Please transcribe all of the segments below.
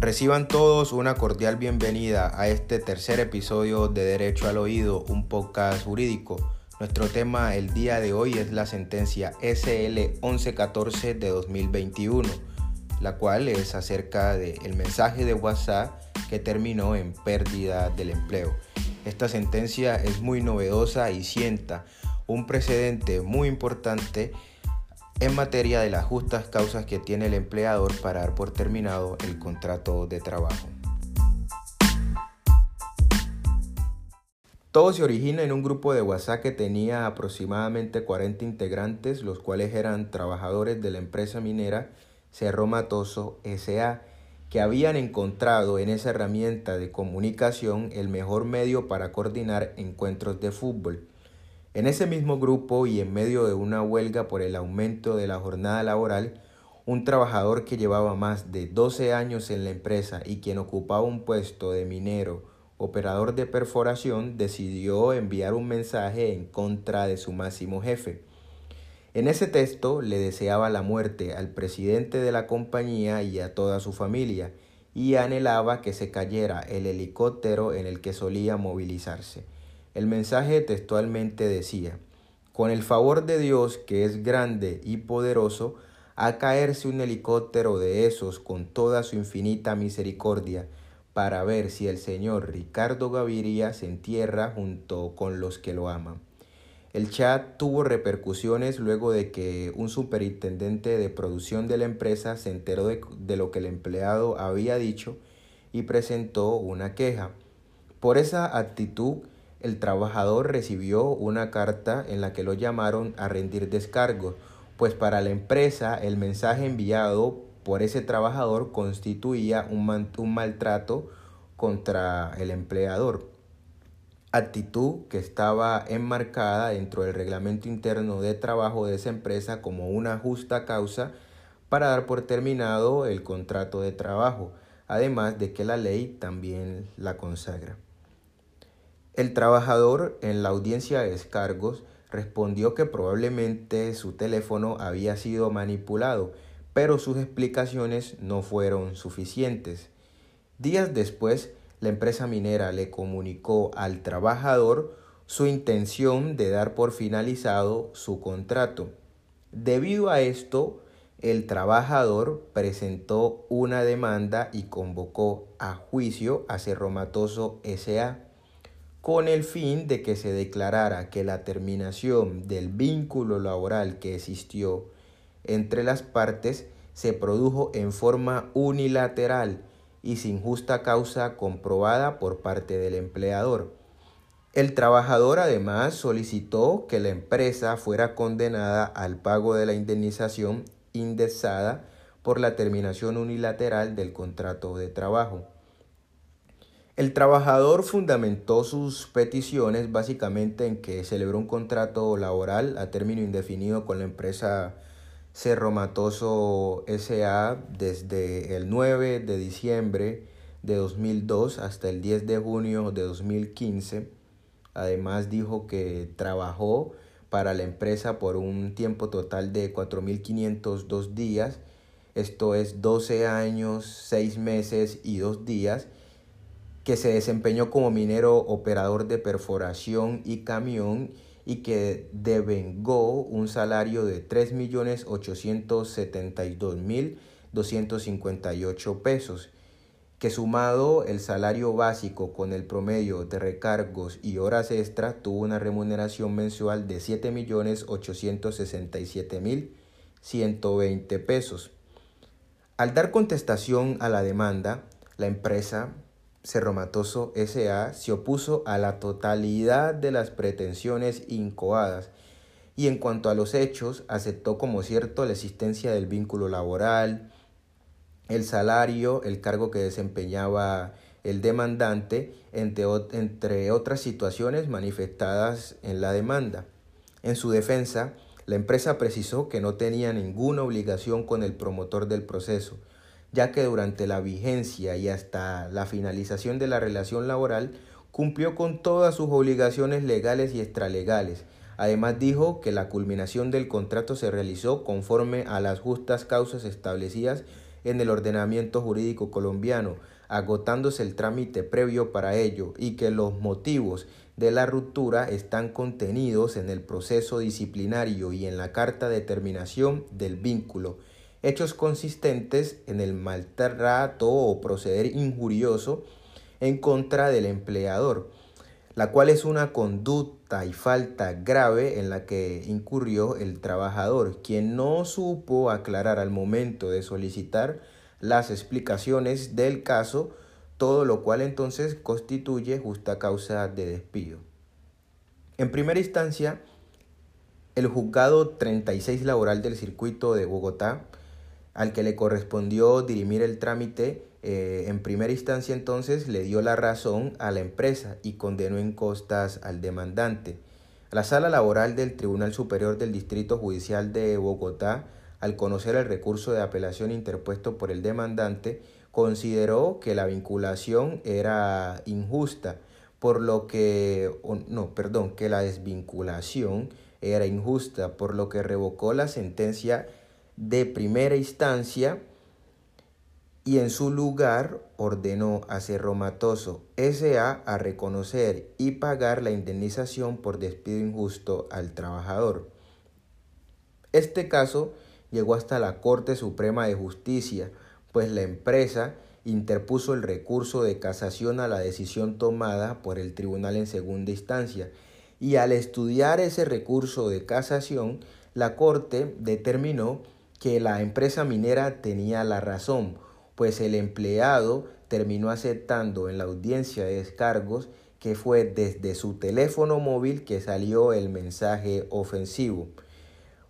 Reciban todos una cordial bienvenida a este tercer episodio de Derecho al Oído, un podcast jurídico. Nuestro tema el día de hoy es la sentencia SL 1114 de 2021, la cual es acerca del mensaje de WhatsApp que terminó en pérdida del empleo. Esta sentencia es muy novedosa y sienta un precedente muy importante en materia de las justas causas que tiene el empleador para dar por terminado el contrato de trabajo. Todo se origina en un grupo de WhatsApp que tenía aproximadamente 40 integrantes, los cuales eran trabajadores de la empresa minera Cerro Matoso SA, que habían encontrado en esa herramienta de comunicación el mejor medio para coordinar encuentros de fútbol. En ese mismo grupo y en medio de una huelga por el aumento de la jornada laboral, un trabajador que llevaba más de 12 años en la empresa y quien ocupaba un puesto de minero, operador de perforación, decidió enviar un mensaje en contra de su máximo jefe. En ese texto le deseaba la muerte al presidente de la compañía y a toda su familia, y anhelaba que se cayera el helicóptero en el que solía movilizarse. El mensaje textualmente decía, con el favor de Dios que es grande y poderoso, a caerse un helicóptero de esos con toda su infinita misericordia, para ver si el señor Ricardo Gaviria se entierra junto con los que lo aman. El chat tuvo repercusiones luego de que un superintendente de producción de la empresa se enteró de, de, lo que el empleado había dicho y presentó una queja. Por esa actitud, el trabajador recibió una carta en la que lo llamaron a rendir descargos, pues para la empresa el mensaje enviado por ese trabajador constituía un, un maltrato contra el empleador, actitud que estaba enmarcada dentro del reglamento interno de trabajo de esa empresa como una justa causa para dar por terminado el contrato de trabajo, además de que la ley también la consagra. El trabajador en la audiencia de descargos respondió que probablemente su teléfono había sido manipulado, pero sus explicaciones no fueron suficientes. Días después, la empresa minera le comunicó al trabajador su intención de dar por finalizado su contrato. Debido a esto, el trabajador presentó una demanda y convocó a juicio a Cerro Matoso S.A con el fin de que se declarara que la terminación del vínculo laboral que existió entre las partes se produjo en forma unilateral y sin justa causa comprobada por parte del empleador. El trabajador además solicitó que la empresa fuera condenada al pago de la indemnización indexada por la terminación unilateral del contrato de trabajo. El trabajador fundamentó sus peticiones básicamente en que celebró un contrato laboral a término indefinido con la empresa Cerro Matoso SA desde el 9 de diciembre de 2002 hasta el 10 de junio de 2015. Además dijo que trabajó para la empresa por un tiempo total de 4.502 días, esto es 12 años, 6 meses y 2 días, que se desempeñó como minero operador de perforación y camión y que devengó un salario de 3.872.258 pesos, que sumado el salario básico con el promedio de recargos y horas extra tuvo una remuneración mensual de 7.867.120 pesos. Al dar contestación a la demanda, la empresa Cerro Matoso S.A. se opuso a la totalidad de las pretensiones incoadas y en cuanto a los hechos aceptó como cierto la existencia del vínculo laboral, el salario, el cargo que desempeñaba el demandante, entre, entre otras situaciones manifestadas en la demanda. En su defensa, la empresa precisó que no tenía ninguna obligación con el promotor del proceso, ya que durante la vigencia y hasta la finalización de la relación laboral cumplió con todas sus obligaciones legales y extralegales. Además dijo que la culminación del contrato se realizó conforme a las justas causas establecidas en el ordenamiento jurídico colombiano, agotándose el trámite previo para ello y que los motivos de la ruptura están contenidos en el proceso disciplinario y en la carta de terminación del vínculo, hechos consistentes en el maltrato o proceder injurioso en contra del empleador, la cual es una conducta y falta grave en la que incurrió el trabajador, quien no supo aclarar al momento de solicitar las explicaciones del caso, todo lo cual entonces constituye justa causa de despido. En primera instancia, el juzgado 36 laboral del circuito de Bogotá, al que le correspondió dirimir el trámite, eh, en primera instancia entonces le dio la razón a la empresa y condenó en costas al demandante. La sala laboral del Tribunal Superior del Distrito Judicial de Bogotá, al conocer el recurso de apelación interpuesto por el demandante, consideró que la vinculación era injusta, por lo que, no, perdón, que la desvinculación era injusta, por lo que revocó la sentencia de primera instancia y en su lugar ordenó a Cerro Matoso S.A. a reconocer y pagar la indemnización por despido injusto al trabajador. Este caso llegó hasta la Corte Suprema de Justicia, pues la empresa interpuso el recurso de casación a la decisión tomada por el tribunal en segunda instancia y al estudiar ese recurso de casación, la Corte determinó que la empresa minera tenía la razón, pues el empleado terminó aceptando en la audiencia de descargos que fue desde su teléfono móvil que salió el mensaje ofensivo.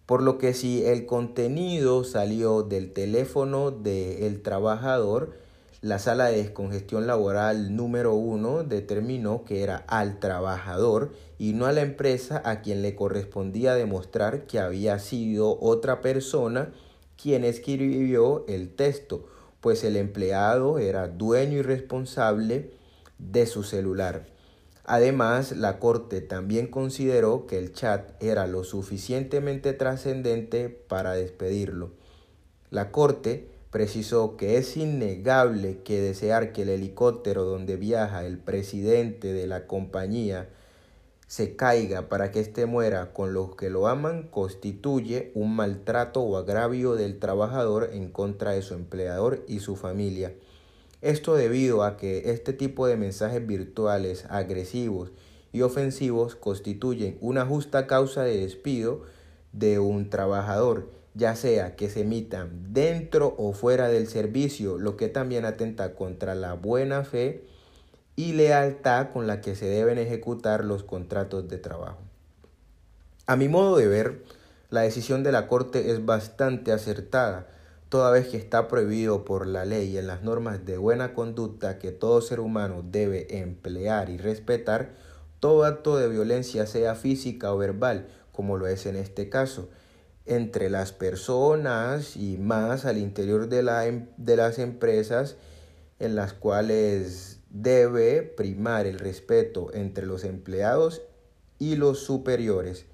Por lo que si el contenido salió del teléfono del trabajador, la sala de descongestión laboral número uno determinó que era al trabajador y no a la empresa a quien le correspondía demostrar que había sido otra persona quien escribió el texto pues el empleado era dueño y responsable de su celular. Además, la Corte también consideró que el chat era lo suficientemente trascendente para despedirlo. La Corte precisó que es innegable que desear que el helicóptero donde viaja el presidente de la compañía se caiga para que éste muera con los que lo aman constituye un maltrato o agravio del trabajador en contra de su empleador y su familia. Esto debido a que este tipo de mensajes virtuales agresivos y ofensivos constituyen una justa causa de despido de un trabajador, ya sea que se emitan dentro o fuera del servicio, lo que también atenta contra la buena fe y lealtad con la que se deben ejecutar los contratos de trabajo. A mi modo de ver, la decisión de la Corte es bastante acertada, toda vez que está prohibido por la ley y en las normas de buena conducta que todo ser humano debe emplear y respetar todo acto de violencia, sea física o verbal, como lo es en este caso, entre las personas y más al interior de, em, de las empresas en las cuales debe primar el respeto entre los empleados y los superiores.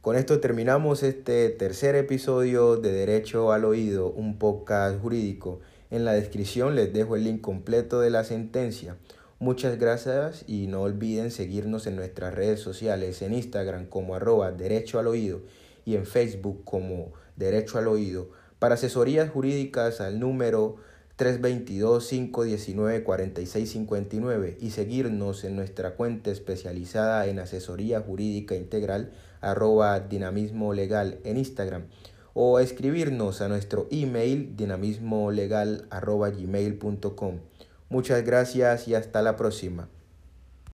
Con esto terminamos este tercer episodio de Derecho al Oído, un podcast jurídico. En la descripción les dejo el link completo de la sentencia. Muchas gracias y no olviden seguirnos en nuestras redes sociales, en Instagram como arroba Derecho al Oído y en Facebook como Derecho al Oído. Para asesorías jurídicas al número 322-519-4659 y seguirnos en nuestra cuenta especializada en asesoría jurídica integral arroba dinamismo legal en Instagram o escribirnos a nuestro email dinamismolegal arroba gmail.com. Muchas gracias y hasta la próxima.